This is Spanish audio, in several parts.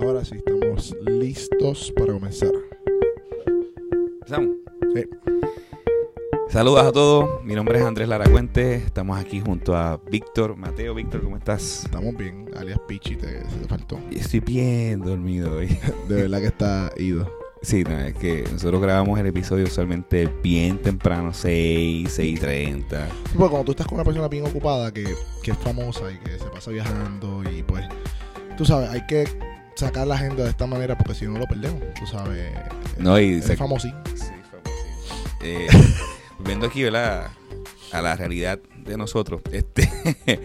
Ahora sí, estamos listos para comenzar. ¿Empezamos? Sí. Saludos a todos, mi nombre es Andrés Laracuente, estamos aquí junto a Víctor, Mateo, Víctor, ¿cómo estás? Estamos bien, alias Pichi, te, te faltó. Estoy bien dormido hoy. De verdad que está ido. Sí, no, es que nosotros grabamos el episodio usualmente bien temprano, 6, 6 y 30. Sí, Porque cuando tú estás con una persona bien ocupada que, que es famosa y que se pasa viajando y pues, tú sabes, hay que sacar la agenda de esta manera porque si no lo perdemos, tú sabes. No, y es famosín. Sí, famosísimo. Eh, volviendo aquí, ¿verdad? A la realidad de nosotros. Este,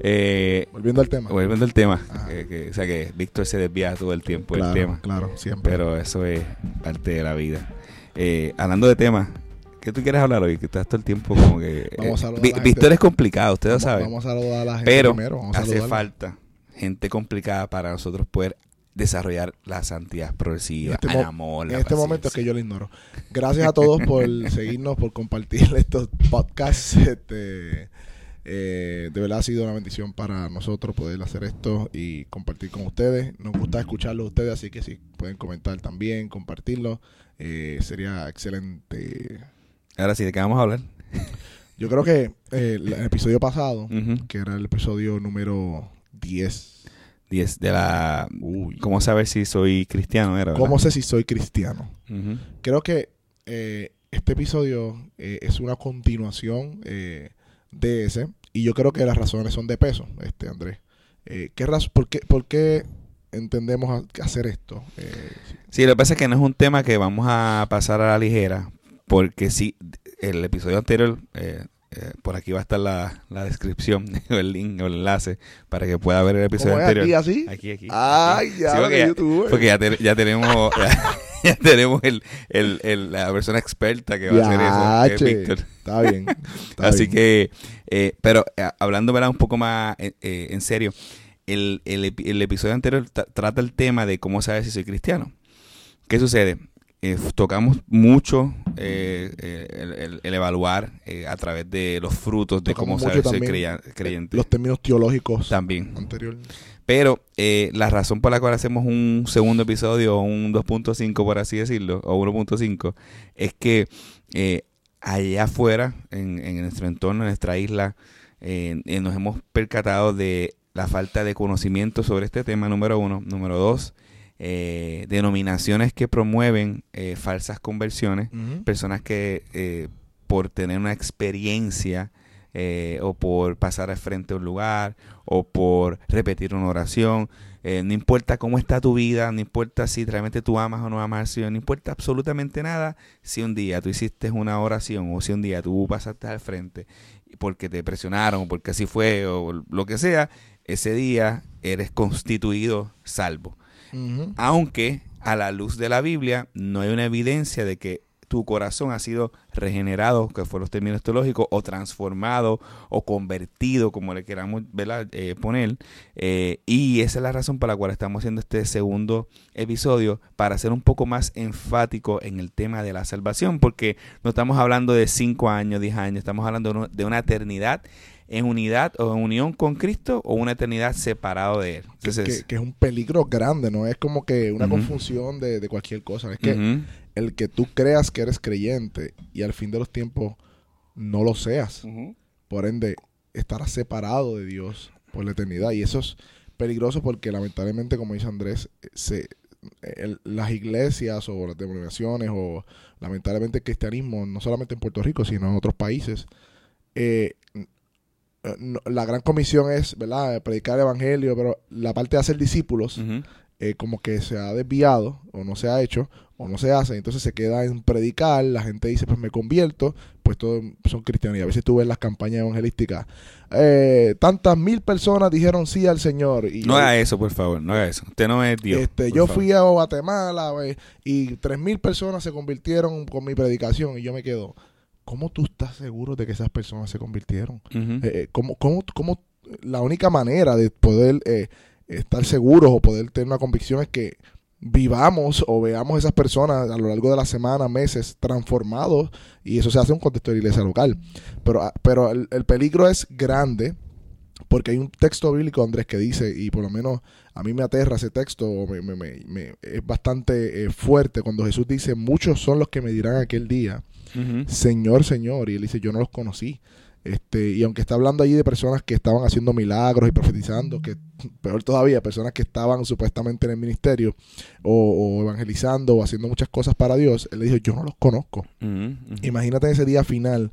eh, Volviendo al tema. volviendo al tema, eh, que, o sea que Víctor se desvía todo el tiempo claro, del tema. claro, siempre. Pero eso es parte de la vida. Eh, hablando de temas, ¿qué tú quieres hablar hoy? Que estás todo el tiempo como que... Vamos a eh, a. Víctor es complicado, ustedes vamos, saben. vamos a saludar a la gente Pero primero. Vamos a hace falta gente complicada para nosotros poder desarrollar la santidad progresiva, En este el En este momento es que yo lo ignoro. Gracias a todos por seguirnos, por compartir estos podcasts. Este, eh, de verdad ha sido una bendición para nosotros poder hacer esto y compartir con ustedes. Nos gusta escucharlo a ustedes, así que si pueden comentar también, compartirlo, eh, sería excelente. Ahora sí, ¿de qué vamos a hablar? Yo creo que eh, el episodio pasado, que era el episodio número 10, Diez, de la... ¿Cómo saber si soy cristiano? Era, ¿verdad? ¿cómo sé si soy cristiano? Creo que eh, este episodio eh, es una continuación eh, de ese y yo creo que las razones son de peso, este Andrés. Eh, ¿qué por, qué, por qué entendemos a- hacer esto? Eh, Sí, lo que pasa es que no es un tema que vamos a pasar a la ligera, porque sí, el episodio anterior, eh, eh, por aquí va a estar la, la descripción, o el link o el enlace, para que pueda ver el episodio ¿Cómo es anterior. aquí así? Aquí, aquí. Ay, aquí. ya, Sí, porque ya, YouTube. porque ya, te- ya tenemos, ya, ya tenemos el, el, el- la persona experta que va a hacer eso, que es Víctor. Está bien. está Así bien. que, eh, pero eh, hablando ¿verdad? un poco más eh, en serio, el, el epi- el episodio anterior tra- trata el tema de cómo saber si soy cristiano. ¿Qué sucede? Eh, tocamos mucho eh, eh, el, el- el evaluar eh, a través de los frutos de Tocamos cómo saber también, creya- creyente. Los términos teológicos También. anterior. Pero eh, la razón por la cual hacemos un segundo episodio, un 2.5 por así decirlo, o 1.5, es que eh, allá afuera, en, en nuestro entorno, en nuestra isla, eh, eh, nos hemos percatado de la falta de conocimiento sobre este tema, número uno. Número dos, eh, denominaciones que promueven eh, falsas conversiones personas que eh, por tener una experiencia eh, o por pasar al frente a un lugar o por repetir una oración, eh, no importa cómo está tu vida, no importa si realmente tú amas o no amas al Señor, no importa absolutamente nada si un día tú hiciste una oración o si un día tú pasaste al frente porque te presionaron o porque así fue o lo que sea, ese día eres constituido salvo Aunque a la luz de la Biblia no hay una evidencia de que tu corazón ha sido regenerado, que fueron los términos teológicos, o transformado, o convertido, como le queramos. Eh, poner. Eh, y esa es la razón por la cual estamos haciendo este segundo episodio, para ser un poco más enfático en el tema de la salvación, porque no estamos hablando de 5 años, 10 años, estamos hablando de una- eternidad en unidad o en unión con Cristo o una eternidad separado de Él. Que, Entonces, que- que es un peligro grande, no es como que una confusión de, de cualquier cosa. Es que. El que tú creas que eres creyente y al fin de los tiempos no lo seas. Por ende, estarás separado de Dios por la eternidad. Y eso es peligroso porque lamentablemente, como dice Andrés, se, el- las iglesias o las denominaciones o lamentablemente el cristianismo, no solamente en Puerto Rico, sino en otros países, eh, no- la gran comisión es, ¿verdad?, predicar el evangelio, pero la parte de hacer discípulos, eh, como que se ha desviado o no se ha hecho o no se hace, entonces se queda en predicar, la gente dice pues me convierto, pues todos son cristianos y a veces tú ves las campañas evangelísticas, eh, tantas mil personas dijeron sí al Señor y No haga eso, por favor, no haga eso. Usted no es Dios. este, yo favor. fui a Guatemala güey, y tres mil personas se convirtieron con mi predicación y yo me quedo, ¿cómo tú estás seguro de que esas personas se convirtieron? Eh, eh, ¿cómo, cómo, cómo la única manera de poder eh, estar seguros o poder tener una convicción es que vivamos o veamos esas personas a lo largo de la semana, meses, transformados y eso se hace en un contexto de iglesia local. Pero, ah, pero el, el peligro es grande porque hay un texto bíblico, Andrés, que dice, y por lo menos a mí me aterra ese texto, me, me, me, es bastante eh, fuerte cuando Jesús dice, muchos son los que me dirán aquel día, Señor, Señor, y él dice, yo no los conocí. Este, y aunque está hablando allí de personas que estaban haciendo milagros y profetizando, que peor todavía, personas que estaban supuestamente en el ministerio o, evangelizando o haciendo muchas cosas para Dios, él le dijo, yo no los conozco. Imagínate ese día final,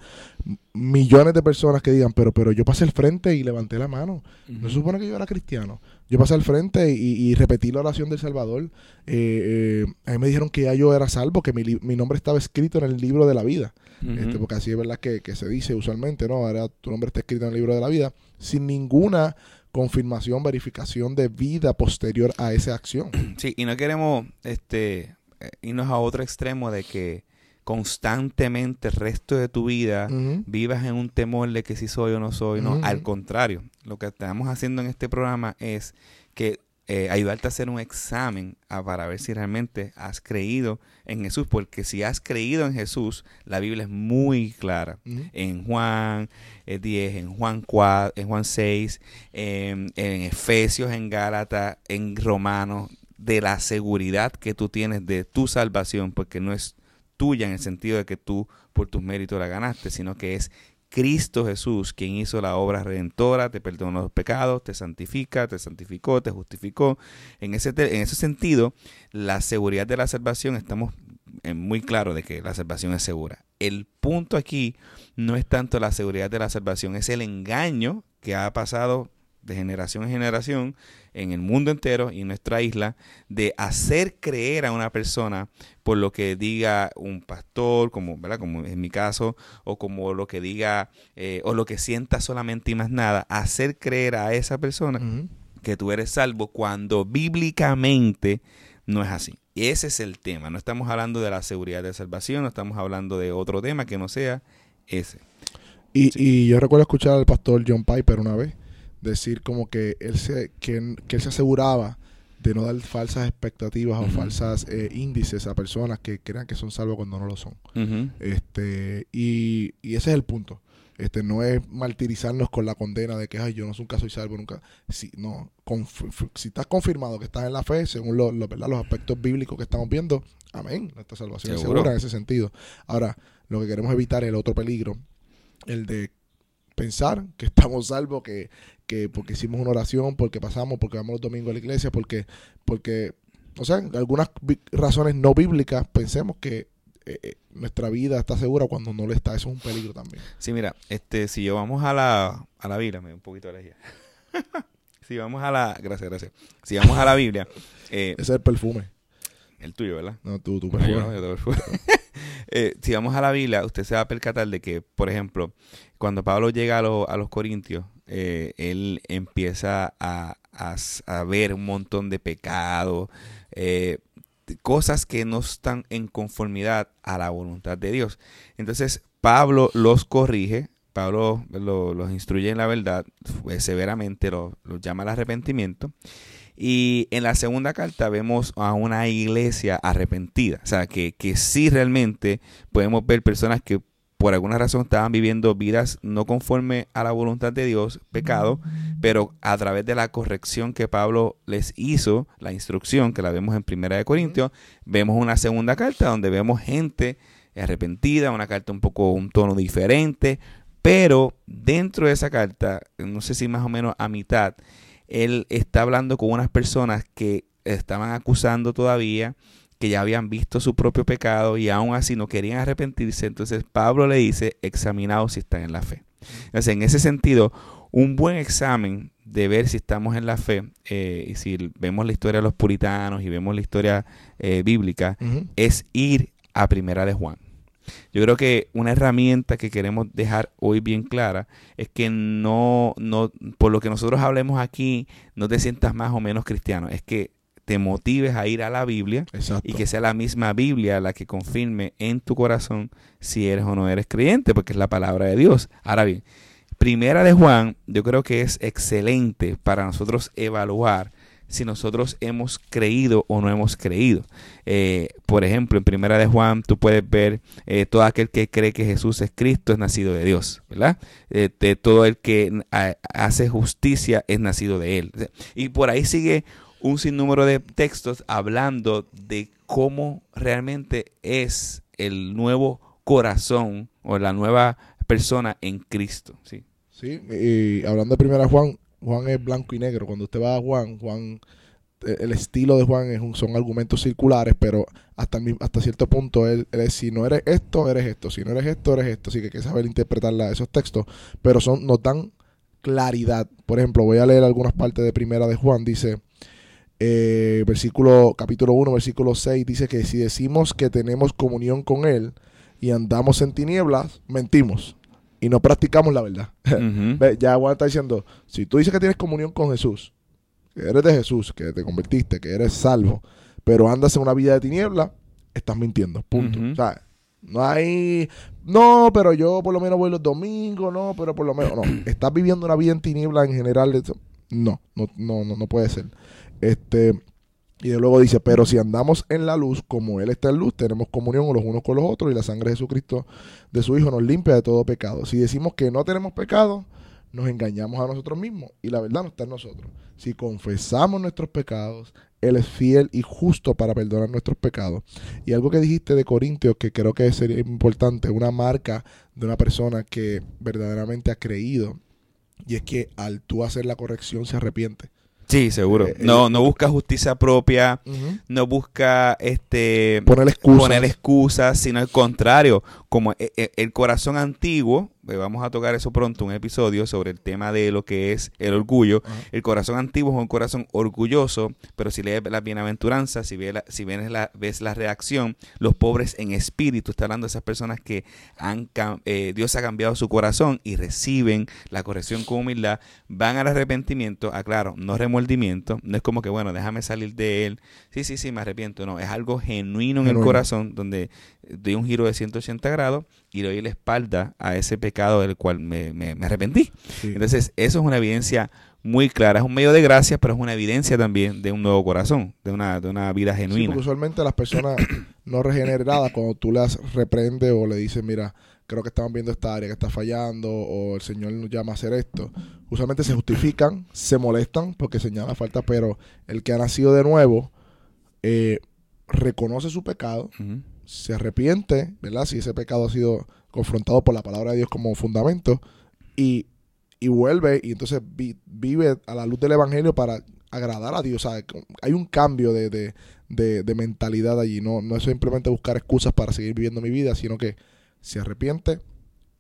millones de personas que digan, pero, pero yo pasé al frente y levanté la mano. No se supone que yo era cristiano. Yo pasé al frente y, repetí la oración del Salvador. Eh, eh, a mí me dijeron que ya yo era salvo, que mi, mi nombre estaba escrito en el libro de la vida este, porque así es verdad que, se dice usualmente, ¿no? Ahora tu nombre está escrito en el libro de la vida, sin ninguna confirmación, verificación de vida posterior a esa acción. Sí, y no queremos este, eh, irnos a otro extremo de que constantemente el resto de tu vida vivas en un temor de que si soy o no soy, no, al contrario, lo que estamos haciendo en este programa es que eh, ayudarte a hacer un examen ah, para ver si realmente has creído en Jesús, porque si has creído en Jesús, la Biblia es muy clara. En Juan 10, eh, en Juan 4, en Juan 6, en Efesios, en Gálatas, en Romanos, de la seguridad que tú tienes de tu salvación, porque no es tuya en el sentido de que tú por tus méritos la ganaste, sino que es Cristo Jesús, quien hizo la obra redentora, te perdonó los pecados, te santifica, te santificó, te justificó. En ese, en ese sentido, la seguridad de la salvación, estamos muy claros de que la salvación es segura. El punto aquí no es tanto la seguridad de la salvación, es el engaño que ha pasado de generación en generación en el mundo entero y en nuestra isla de hacer creer a una persona por lo que diga un pastor, como, ¿verdad? como en mi caso, o como lo que diga eh, o lo que sienta solamente y más nada, hacer creer a esa persona que tú eres salvo cuando bíblicamente no es así. Ese es el tema. No estamos hablando de la seguridad de salvación, no estamos hablando de otro tema que no sea ese. Y, y yo recuerdo escuchar al pastor John Piper una vez decir como que él se, que, él se aseguraba de no dar falsas expectativas o falsas eh, índices a personas que crean que son salvos cuando no lo son. este y, y, ese es el punto. Este no es martirizarnos con la condena de que Ay, yo no soy un caso y salvo nunca. Si, no, si estás confirmado que estás en la fe, según lo, los aspectos bíblicos que estamos viendo, amén. Nuestra salvación es segura en ese sentido. Ahora, lo que queremos evitar es el otro peligro, el de pensar que estamos salvos, que, que porque hicimos una oración, porque pasamos, porque vamos los domingos a la iglesia, porque, porque o sea, algunas razones no bíblicas, pensemos que eh, eh, nuestra vida está segura cuando no lo está. Eso es un peligro también. Sí, mira, este, si yo vamos a la, a la Biblia, me da un poquito de alergia. si vamos a la, gracias, gracias. Si vamos a la Biblia. Eh, Ese es el perfume. El tuyo, ¿verdad? No, tú, tu perfume. eh, si vamos a la Biblia, usted se va a percatar de que, por ejemplo, cuando Pablo llega a, a los Corintios, eh, él empieza a, ver un montón de pecados, eh, cosas que no están en conformidad a la voluntad de Dios. Entonces Pablo los corrige, Pablo los instruye en la verdad, severamente los llama al arrepentimiento. Y en la segunda carta vemos a una iglesia arrepentida. O sea, que, que sí realmente podemos ver personas que por alguna razón estaban viviendo vidas no conforme a la voluntad de Dios, pecado, pero a través de la corrección que Pablo les hizo, la instrucción que la vemos en Primera de Corintios, vemos una segunda carta donde vemos gente arrepentida, una carta un poco un tono diferente, pero dentro de esa carta, no sé si más o menos a mitad, él está hablando con unas personas que estaban acusando todavía que ya habían visto su propio pecado y aún así no querían arrepentirse. Entonces Pablo le dice, examinaos si están en la fe. Entonces, en ese sentido, un buen examen de ver si estamos en la fe, eh, y si vemos la historia de los puritanos y vemos la historia eh, bíblica, es ir a Primera de Juan. Yo creo que una herramienta que queremos dejar hoy bien clara es que no, no, por lo que nosotros hablemos aquí, no te sientas más o menos cristiano. Es que te motives a ir a la Biblia y que sea la misma Biblia la que confirme en tu corazón si eres o no eres creyente, porque es la palabra de Dios. Ahora bien, primera de Juan, yo creo que es excelente para nosotros evaluar si nosotros hemos creído o no hemos creído. Eh, por ejemplo, en Primera de Juan tú puedes ver eh, todo aquel que cree que Jesús es Cristo es nacido de Dios, ¿verdad? Eh, de todo el que hace justicia es nacido de Él. Y por ahí sigue un sinnúmero de textos hablando de cómo realmente es el nuevo corazón o la nueva persona en Cristo, ¿sí? Sí, y hablando de Primera Juan, Juan es blanco y negro. Cuando usted va a Juan, Juan, eh, el estilo de Juan es un, son argumentos circulares, pero hasta, hasta cierto punto él, es, si no eres esto, eres esto. Si no eres esto, eres esto. Así que hay que saber interpretar esos textos, pero son, nos dan claridad. Por ejemplo, voy a leer algunas partes de Primera de Juan. Dice, eh, versículo, capítulo 1, versículo 6, dice que si decimos que tenemos comunión con Él y andamos en tinieblas, mentimos y no practicamos la verdad. ya Juan está diciendo, si tú dices que tienes comunión con Jesús, que eres de Jesús, que te convertiste, que eres salvo, pero andas en una vida de tiniebla, estás mintiendo. Punto. O sea, no hay, no, pero yo por lo menos voy los domingos, no, pero por lo menos, no. Estás viviendo una vida en tiniebla en general. No, no, no, no, no puede ser. Este, y luego dice, pero si andamos en la luz, como Él está en luz, tenemos comunión los unos con los otros y la sangre de Jesucristo, de su Hijo, nos limpia de todo pecado. Si decimos que no tenemos pecado, nos engañamos a nosotros mismos y la verdad no está en nosotros. Si confesamos nuestros pecados, Él es fiel y justo para perdonar nuestros pecados. Y algo que dijiste de Corintios, que creo que sería importante, una marca de una persona que verdaderamente ha creído, y es que al tú hacer la corrección se arrepiente. Sí, seguro. Eh, no, no busca justicia propia, no busca este poner excusas. poner excusas, sino al contrario, como e, e, el corazón antiguo pues vamos a tocar eso pronto, un episodio sobre el tema de lo que es el orgullo. El corazón antiguo es un corazón orgulloso, pero si lees la bienaventuranza, si, ves la, si ves la, ves la reacción, los pobres en espíritu, está hablando de esas personas que han, eh, Dios ha cambiado su corazón y reciben la corrección con humildad, van al arrepentimiento, aclaro, no remordimiento, no es como que, bueno, déjame salir de él, sí, sí, sí, me arrepiento, no, es algo genuino en el corazón donde doy un giro de 180 grados y le doy la espalda a ese pecado del cual me, arrepentí. Entonces, eso es una evidencia muy clara. Es un medio de gracia, pero es una evidencia también de un nuevo corazón, de una, de una vida genuina. usualmente las personas no regeneradas, cuando tú las reprendes o le dices, mira, creo que estamos viendo esta área que está fallando o el Señor nos llama a hacer esto, usualmente se justifican, se molestan porque señala falta, pero el que ha nacido de nuevo eh, reconoce su pecado, se arrepiente, ¿verdad? Si ese pecado ha sido confrontado por la palabra de Dios como fundamento y, vuelve y entonces vive a la luz del Evangelio para agradar a Dios. hay un cambio de, mentalidad allí. No, no es simplemente buscar excusas para seguir viviendo mi vida, sino que se arrepiente,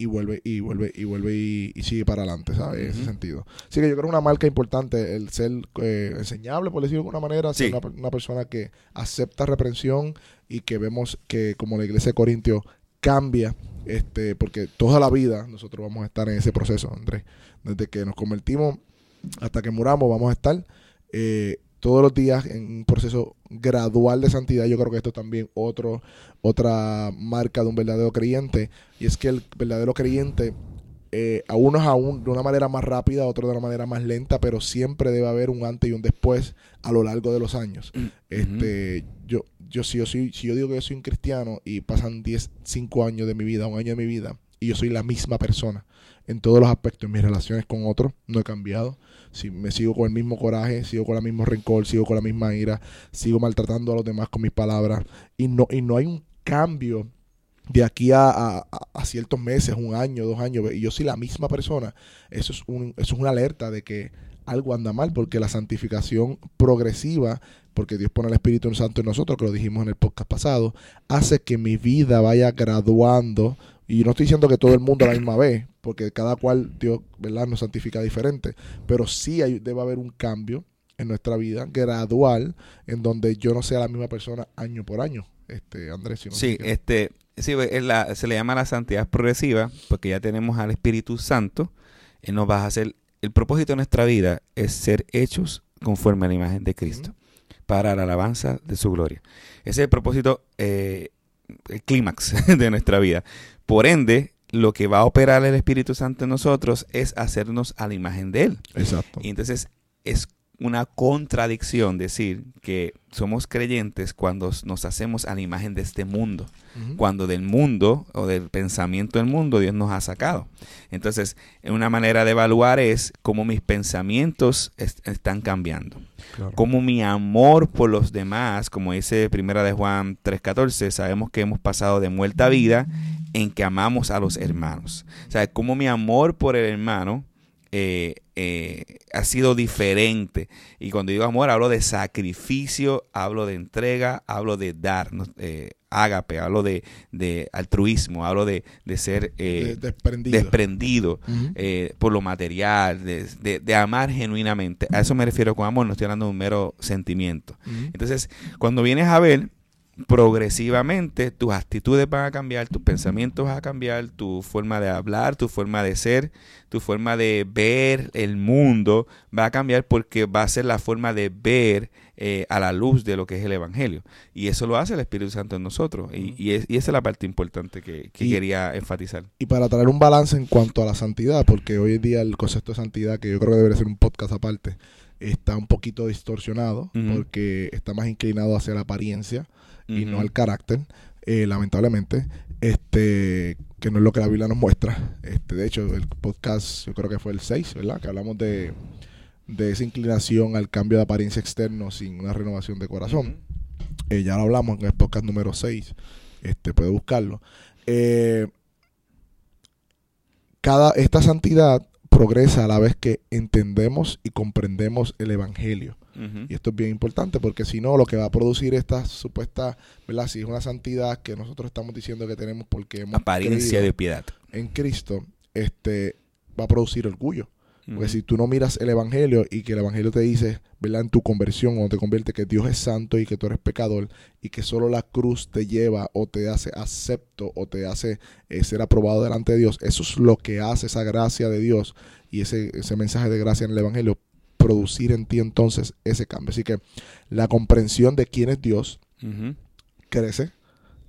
y vuelve y vuelve y vuelve y, sigue para adelante, ¿sabes? En ese sentido. Así que yo creo que una marca importante el ser eh, enseñable, por decirlo de alguna manera, ser una, persona que acepta reprensión y que vemos que como la iglesia de Corintios cambia, este, porque toda la vida nosotros vamos a estar en ese proceso, Andrés. Desde que nos convertimos hasta que muramos vamos a estar eh, todos los días en un proceso gradual de santidad. Yo creo que esto es también otro, otra marca de un verdadero creyente. Y es que el verdadero creyente, eh, a unos aún de una manera más rápida, a otros de una manera más lenta, pero siempre debe haber un antes y un después a lo largo de los años. Mm, este, yo, yo, si, yo si yo digo que yo soy un cristiano y pasan 10, 5 años de mi vida, un año de mi vida, y yo soy la misma persona en todos los aspectos, en mis relaciones con otros, no he cambiado. Si me sigo con el mismo coraje, sigo con el mismo rencor, sigo con la misma ira, sigo maltratando a los demás con mis palabras y no, y no hay un cambio de aquí a, ciertos meses, un año, dos años, y yo soy la misma persona, eso es, un, eso es una alerta de que algo anda mal, porque la santificación progresiva, porque Dios pone el Espíritu Santo en nosotros, que lo dijimos en el podcast pasado, hace que mi vida vaya graduando y no estoy diciendo que todo el mundo a la misma vez, porque cada cual Dios, ¿verdad?, nos santifica diferente. Pero sí hay, debe haber un cambio en nuestra vida gradual en donde yo no sea la misma persona año por año. Este, Andrés, sí, este, sí, se le llama la santidad progresiva porque ya tenemos al Espíritu Santo. Él nos va a hacer, el propósito de nuestra vida es ser hechos conforme a la imagen de Cristo, para la alabanza de su gloria. Ese es el propósito, eh, el clímax de nuestra vida. Por ende, lo que va a operar el Espíritu Santo en nosotros es hacernos a la imagen de Él. Exacto. Y entonces es una contradicción decir que somos creyentes cuando nos hacemos a la imagen de este mundo, cuando del mundo o del pensamiento del mundo Dios nos ha sacado. Entonces, una manera de evaluar es cómo mis pensamientos est- están cambiando Claro. como mi amor por los demás, como dice Primera de Juan 3:14, sabemos que hemos pasado de muerta a vida en que amamos a los hermanos. O sea, como mi amor por el hermano eh, eh, ha sido diferente. Y cuando digo amor, hablo de sacrificio, hablo de entrega, hablo de dar, eh, ágape, hablo de, de altruismo, hablo de, de ser eh, De- desprendido. eh, por lo material, de, amar genuinamente. A eso me refiero con amor, no estoy hablando de un mero sentimiento. Entonces, cuando vienes a ver, progresivamente tus actitudes van a cambiar, tus pensamientos van a cambiar, tu forma de hablar, tu forma de ser, tu forma de ver el mundo va a cambiar porque va a ser la forma de ver eh, a la luz de lo que es el Evangelio. Y eso lo hace el Espíritu Santo en nosotros. Y, y es- y esa es la parte importante que, que Y- quería enfatizar. Y para traer un balance en cuanto a la santidad, porque hoy en día el concepto de santidad, que yo creo que debería ser un podcast aparte, está un poquito distorsionado porque está más inclinado hacia la apariencia y no al carácter, eh, lamentablemente, este que no es lo que la Biblia nos muestra. Este, de hecho, el podcast, yo creo que fue el 6, ¿verdad? Que hablamos de, de esa inclinación al cambio de apariencia externo sin una renovación de corazón. Eh, ya lo hablamos en el podcast número 6. Este, puede buscarlo. Eh, cada, esta santidad progresa a la vez que entendemos y comprendemos el Evangelio. Y esto es bien importante porque si no, lo que va a producir esta supuesta, ¿verdad? Si es una santidad que nosotros estamos diciendo que tenemos porque hemos Apariencia de piedad. en Cristo, este va a producir orgullo. Porque si tú no miras el Evangelio y que el Evangelio te dice, ¿verdad? En tu conversión o te convierte que Dios es santo y que tú eres pecador y que solo la cruz te lleva o te hace acepto o te hace eh, ser aprobado delante de Dios, eso es lo que hace esa gracia de Dios y ese, ese mensaje de gracia en el Evangelio, producir en ti entonces ese cambio. Así que la comprensión de quién es Dios crece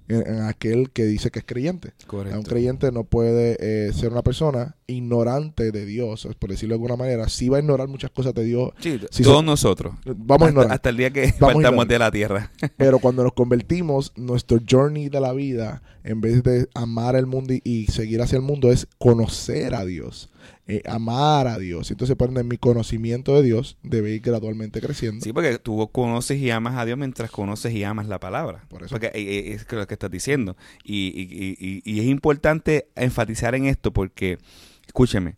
en, en aquel que dice que es creyente. Correcto. Un creyente no puede eh, ser una persona ignorante de Dios, por decirlo de alguna manera. Sí va a ignorar muchas cosas de Dios. Sí, Si todos nosotros. Vamos a hasta, ignorar. hasta el día que a ignorar. de la tierra. Pero cuando nos convertimos, nuestro journey de la vida, en vez de amar el mundo y, y seguir hacia el mundo, es conocer a Dios, eh, amar a Dios. Entonces, ende, mi conocimiento de Dios debe ir gradualmente creciendo. Sí, porque tú conoces y amas a Dios mientras conoces y amas la palabra. Por eso. Porque eh, eh, es lo que estás diciendo. Y, y- y- y es importante enfatizar en esto porque, escúcheme,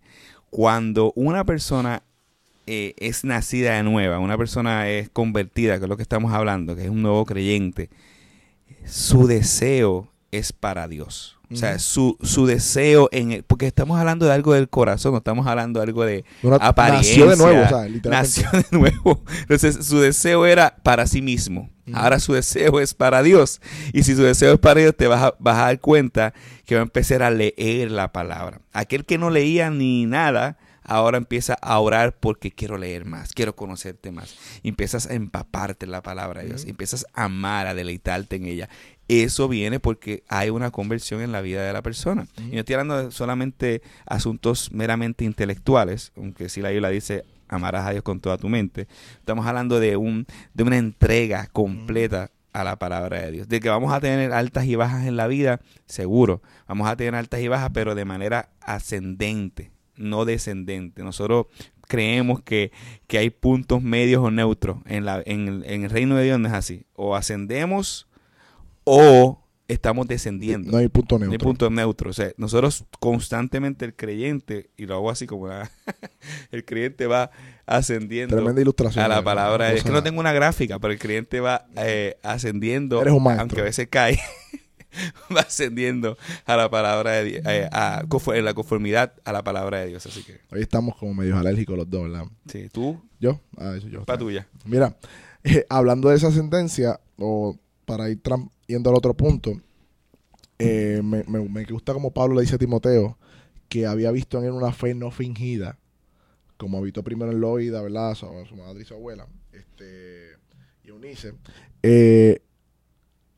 cuando una persona eh, es nacida de nueva, una persona es convertida, que es lo que estamos hablando, que es un nuevo creyente, su deseo es para Dios. O sea, su, su deseo en el, porque estamos hablando de algo del corazón, no estamos hablando de algo de, Una- apariencia. nació de nuevo, o sea, literalmente. nació de nuevo. Entonces, su deseo era para sí mismo. Ahora su deseo es para Dios. Y si su deseo es para Dios, te vas a, vas a dar cuenta que va a empezar a leer la palabra. Aquel que no leía ni nada, ahora empieza a orar porque quiero leer más, quiero conocerte más. Y empiezas a empaparte la palabra de Dios. Empiezas a amar, a deleitarte en ella. Eso viene porque hay una conversión en la vida de la persona. Y no estoy hablando de solamente asuntos meramente intelectuales, aunque sí la Biblia dice amarás a Dios con toda tu mente. Estamos hablando de un de una entrega completa a la palabra de Dios. De que vamos a tener altas y bajas en la vida, seguro. Vamos a tener altas y bajas, pero de manera ascendente, no descendente. Nosotros creemos que, que hay puntos medios o neutros. En, la, en el reino de Dios no es así. O ascendemos o estamos descendiendo. No hay punto No hay neutro. punto neutro. O sea, nosotros constantemente el creyente, y lo hago así como la- el creyente va ascendiendo Tremenda ilustración. a la palabra. de Dios. Es que no tengo una gráfica, pero el creyente va eh, ascendiendo, Eres un maestro. aunque a veces cae, va ascendiendo a la palabra de Dios, eh, a, en la conformidad a la palabra de Dios. Así que, Hoy estamos como medios alérgicos los dos, ¿verdad? sí, tú, Yo, ah, eso yo. pa' tuya. Mira, eh, hablando de esa sentencia, o para ir yendo al otro punto, eh, me, me- me gusta como Pablo le dice a Timoteo que había visto en él una fe no fingida, como habitó primero en Loida, ¿verdad? Su, su madre y su abuela, este, y Eunice. Eh,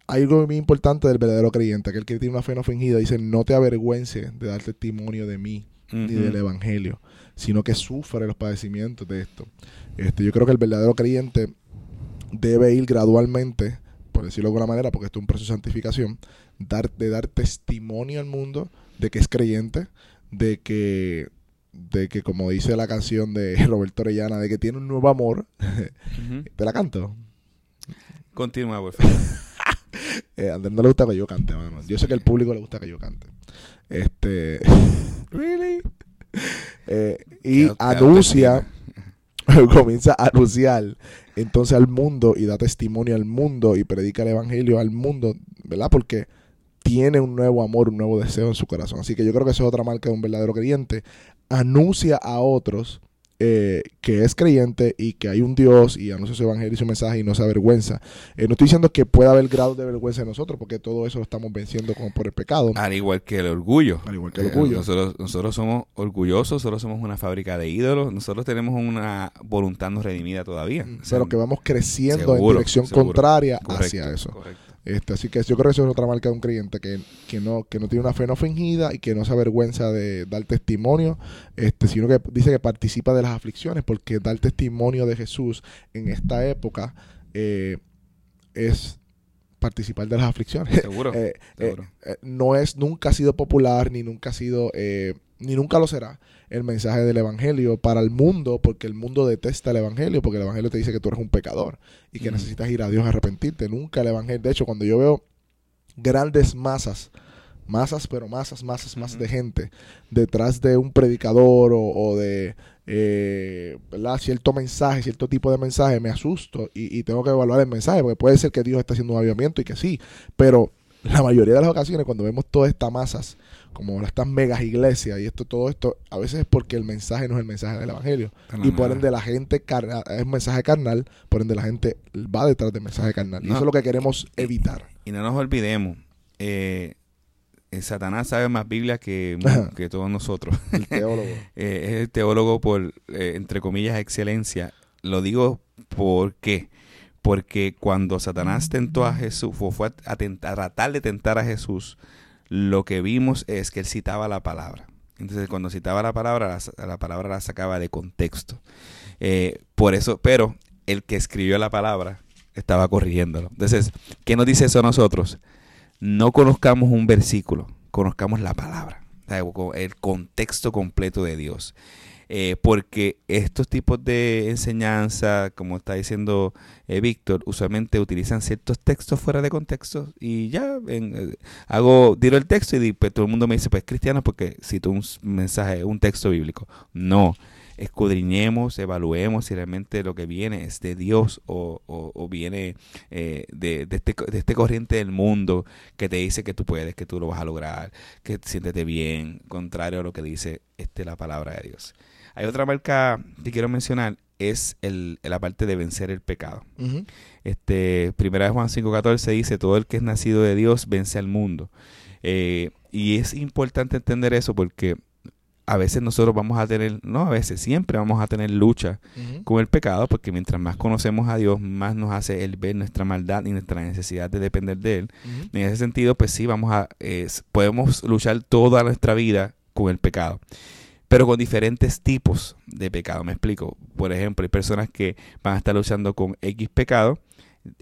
hay algo muy importante del verdadero creyente, aquel que tiene una fe no fingida, dice, no te avergüences de dar testimonio de mí ni del evangelio, sino que sufre los padecimientos de esto. Este, yo creo que el verdadero creyente debe ir gradualmente, por decirlo de alguna manera, porque esto es un proceso de santificación, dar, de dar testimonio al mundo de que es creyente, de que, de que como dice la canción de Roberto Orellana, de que tiene un nuevo amor. ¿Te la canto? Continúa, por favor. Eh, a Andrés no le gusta que yo cante, mano. Yo sé que al público le gusta que yo cante. Este. really? Eh, y anuncia, comienza a anunciar entonces al mundo y da testimonio al mundo y predica el evangelio al mundo, ¿verdad? Porque tiene un nuevo amor, un nuevo deseo en su corazón. Así que yo creo que esa es otra marca de un verdadero creyente. Anuncia a otros eh, que es creyente y que hay un Dios y anuncia su evangelio y su mensaje y no se avergüenza. Eh, no estoy diciendo que pueda haber grados de vergüenza en nosotros, porque todo eso lo estamos venciendo como por el pecado. Al igual que el orgullo. Al igual que el Eh, orgullo. nosotros, nosotros somos orgullosos, nosotros somos una fábrica de ídolos, nosotros tenemos una voluntad no redimida todavía. O sea, pero que vamos creciendo en dirección seguro. contraria correcto, hacia eso. correcto. Este, así que yo creo que eso es otra marca de un creyente que, que no que no tiene una fe no fingida y que no se avergüenza de dar testimonio, este, sino que dice que participa de las aflicciones porque dar testimonio de Jesús en esta época eh, es participar de las aflicciones. Seguro, Eh, eh, seguro. eh, no es nunca ha sido popular ni nunca ha sido eh, ni nunca lo será el mensaje del evangelio para el mundo porque el mundo detesta el evangelio porque el evangelio te dice que tú eres un pecador y que necesitas ir a Dios a arrepentirte nunca el evangelio de hecho cuando yo veo grandes masas masas pero masas masas masas Ujú. de gente detrás de un predicador o, o de eh, ¿verdad? cierto mensaje cierto tipo de mensaje me asusto y, y tengo que evaluar el mensaje porque puede ser que Dios está haciendo un avivamiento y que sí pero la mayoría de las ocasiones cuando vemos todas estas masas, como estas megas iglesias y esto, todo esto, a veces es porque el mensaje no es el mensaje del evangelio. Y por ende la gente carna- es mensaje carnal, por ende la gente va detrás del mensaje carnal. Y eso es lo que queremos evitar. Y no nos olvidemos, eh, Satanás sabe más Biblia que, que todos nosotros. El teólogo. Eh, es el teólogo por, eh, entre comillas, excelencia. Lo digo porque porque cuando Satanás tentó a Jesús, fue, fue a, tentar, a tratar de tentar a Jesús, lo que vimos es que él citaba la palabra. Entonces, cuando citaba la palabra, la, palabra la sacaba de contexto. Eh, por eso, pero el que escribió la palabra estaba corrigiéndolo. Entonces, ¿qué nos dice eso a nosotros? No conozcamos un versículo, conozcamos la palabra, el contexto completo de Dios. Eh, porque estos tipos de enseñanza, como está diciendo eh, Víctor, usualmente utilizan ciertos textos fuera de contexto y ya en, eh, hago, tiro el texto y pues, todo el mundo me dice, pues cristiano porque cito un mensaje, un texto bíblico. No, escudriñemos, evaluemos si realmente lo que viene es de Dios o, o- o viene eh, de, de este, de este corriente del mundo que te dice que tú puedes, que tú lo vas a lograr, que siéntete bien, contrario a lo que dice este, la palabra de Dios. Hay otra marca que quiero mencionar, es el, la parte de vencer el pecado. Este, primera de Juan 5.14 dice, todo el que es nacido de Dios vence al mundo. Eh, y es importante entender eso porque a veces nosotros vamos a tener, no a veces, siempre vamos a tener lucha con el pecado porque mientras más conocemos a Dios, más nos hace Él ver nuestra maldad y nuestra necesidad de depender de Él. En ese sentido, pues sí, vamos a, podemos luchar toda nuestra vida con el pecado, pero con diferentes tipos de pecado. Me explico. Por ejemplo, hay personas que van a estar luchando con X pecado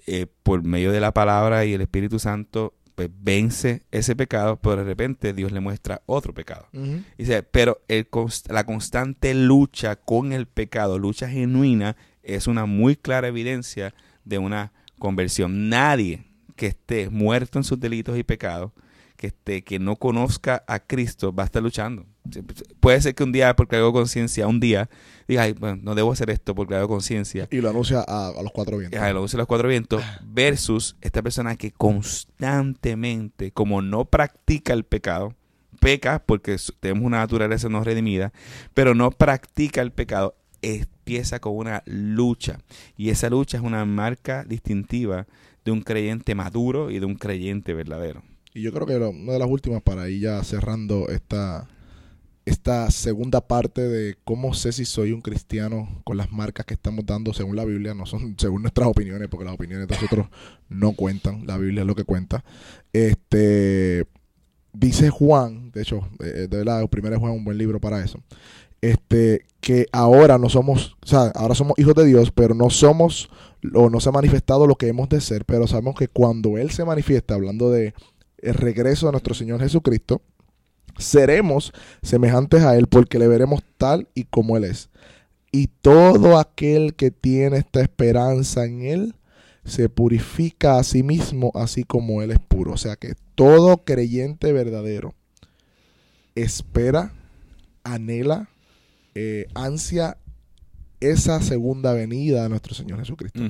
eh, por medio de la palabra y el Espíritu Santo. Pues vence ese pecado, pero de repente Dios le muestra otro pecado. Ujú. Dice, pero el const- la constante lucha con el pecado, lucha genuina, es una muy clara evidencia de una conversión. Nadie que esté muerto en sus delitos y pecados, que esté, que no conozca a Cristo, va a estar luchando. Puede ser que un día, por cargo de conciencia, un día, diga, "Ay, bueno, no debo hacer esto por cargo de conciencia. Y lo anuncia a, a los cuatro vientos. Lo usa los cuatro vientos versus esta persona que constantemente, como no practica el pecado, peca porque tenemos una naturaleza no redimida, pero no practica el pecado, empieza con una lucha. Y esa lucha es una marca distintiva de un creyente maduro y de un creyente verdadero. Y yo creo que lo- una de las últimas para ir ya cerrando esta, esta segunda parte de cómo sé si soy un cristiano con las marcas que estamos dando según la Biblia, no son según nuestras opiniones, porque las opiniones de nosotros no cuentan, la Biblia es lo que cuenta. Este dice Juan, de hecho, eh, de verdad, el primero Juan es un buen libro para eso, este, que ahora no somos, o sea, ahora somos hijos de Dios, pero no somos, o no se ha manifestado lo que hemos de ser, pero sabemos que cuando Él se manifiesta, hablando de el regreso de nuestro Señor Jesucristo, seremos semejantes a Él porque le veremos tal y como Él es. Y todo aquel que tiene esta esperanza en Él se purifica a sí mismo así como Él es puro. O sea que todo creyente verdadero espera, anhela, eh, ansia esa segunda venida de nuestro Señor Jesucristo.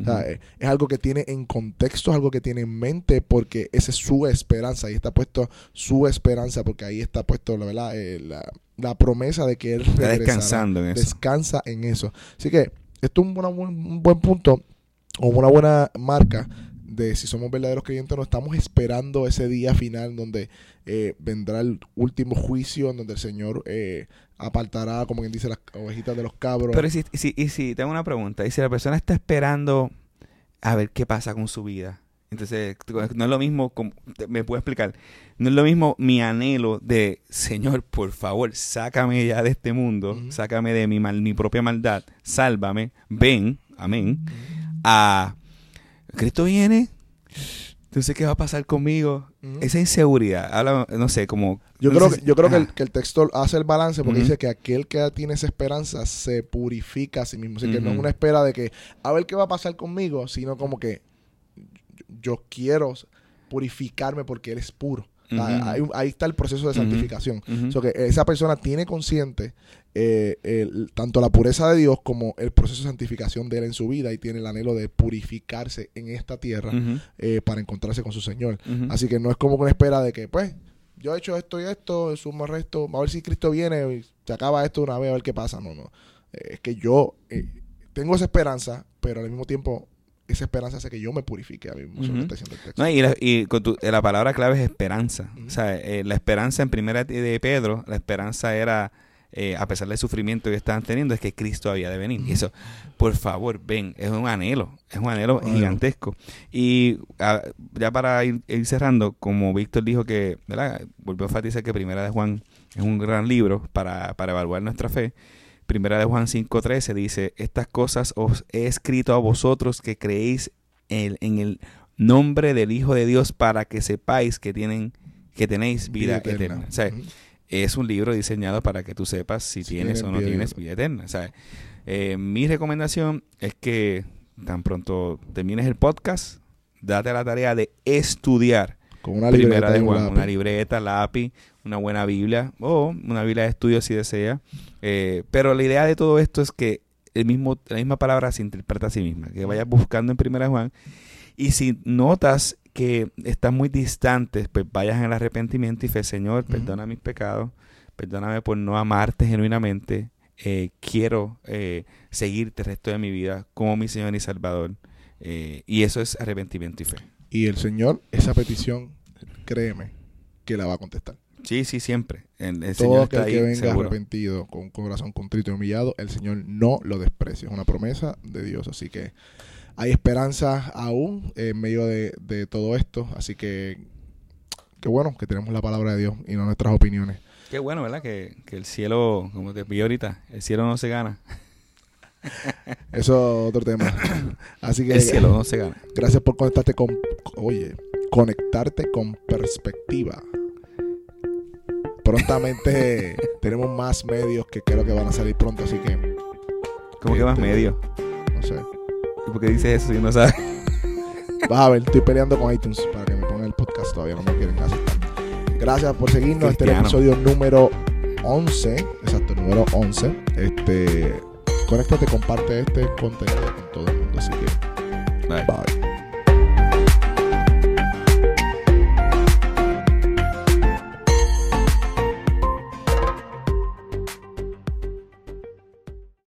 O sea, eh, es algo que tiene en contexto, es algo que tiene en mente porque esa es su esperanza. Ahí está puesto su esperanza porque ahí está puesto la, ¿verdad? Eh, la, la promesa de que Él Está descansando en eso. Descansa en eso. Así que esto es un, buena- un buen punto o una buena marca de si somos verdaderos creyentes, no estamos esperando ese día final donde eh, vendrá el último juicio, en donde el Señor eh, apartará, como quien dice, las ovejitas de los cabros. Pero y si, y si, y si, tengo una pregunta, y si la persona está esperando a ver qué pasa con su vida, entonces no es lo mismo, como- me puedo explicar, no es lo mismo mi anhelo de, Señor, por favor, sácame ya de este mundo, sácame de mi, mal, mi propia maldad, sálvame, ven, amén, a Cristo viene, entonces ¿qué va a pasar conmigo? Esa inseguridad, habla, no sé, como... Yo no creo, sé que, yo creo que, el, que el texto hace el balance porque dice que aquel que tiene esa esperanza se purifica a sí mismo. Así que no es una espera de que a ver qué va a pasar conmigo, sino como que yo, quiero purificarme porque Él es puro. O ahí, ahí está el proceso de santificación. O sea, que esa persona tiene consciente eh, el- tanto la pureza de Dios como el proceso de santificación de Él en su vida y tiene el anhelo de purificarse en esta tierra eh, para encontrarse con su Señor. Así que no es como una espera de que, pues, yo he hecho esto y esto, sumo el resto, a ver si Cristo viene y se acaba esto una vez, a ver qué pasa. No, no. Eh, es que yo tengo esa esperanza, pero al mismo tiempo esa esperanza hace que yo me purifique a mí mismo. Está el texto. No, y la, y con tu- la palabra clave es esperanza. O sea, eh, la esperanza en primera de Pedro, la esperanza era, eh, a pesar del sufrimiento que estaban teniendo, es que Cristo había de venir. Y eso, por favor, ven, es un anhelo, es un anhelo gigantesco. Y ah, ya para ir, ir cerrando, como Víctor dijo que, ¿verdad? Volvió a enfatizar que Primera de Juan es un gran libro para, para evaluar nuestra fe. Primera de Juan 5.13 dice, estas cosas os he escrito a vosotros que creéis en, en el nombre del Hijo de Dios para que sepáis que tienen que tenéis vida, eterna. O sea, Ujú. Es un libro diseñado para que tú sepas si, Si tienes tienes o no vida tienes vida eterna. O sea, eh, mi recomendación es que tan pronto termines el podcast, date la tarea de estudiar Con una Primera libreta de un Juan, una libreta, lápiz, una buena Biblia o una Biblia de estudio si desea. Eh, pero la idea de todo esto es que el mismo, la misma palabra se interpreta a sí misma, que vayas buscando en Primera Juan y si notas que estás muy distante, pues vayas en el arrepentimiento y fe, Señor, perdona mis pecados, perdóname por no amarte genuinamente, eh, quiero eh, seguirte el resto de mi vida como mi Señor y Salvador. Eh, y eso es arrepentimiento y fe. Y el Señor, esa petición, créeme, que la va a contestar. Sí, sí, siempre. El, el Todo Señor aquel ahí que venga seguro. arrepentido, con un corazón contrito y humillado, el Señor no lo desprecia. Es una promesa de Dios. Así que hay esperanza aún en medio de, de todo esto. Así que, qué bueno que tenemos la palabra de Dios y no nuestras opiniones. Qué bueno, ¿verdad? Que, que el cielo, como te vi ahorita, el cielo no se gana. Eso es otro tema. Así que El cielo no se gana. gracias por conectarte con, oye, conectarte con perspectiva. Prontamente tenemos más medios que creo que van a salir pronto, así que Como que más Este- medio. no sé. ¿Y por qué dices eso si no sabes? Vas a ver, estoy peleando con iTunes para que me pongan el podcast, todavía no me quieren aceptar. Gracias por seguirnos, este es el episodio número 11, exacto, número 11. Este, conéctate, comparte este contenido con todo el mundo, así que Bye. bye.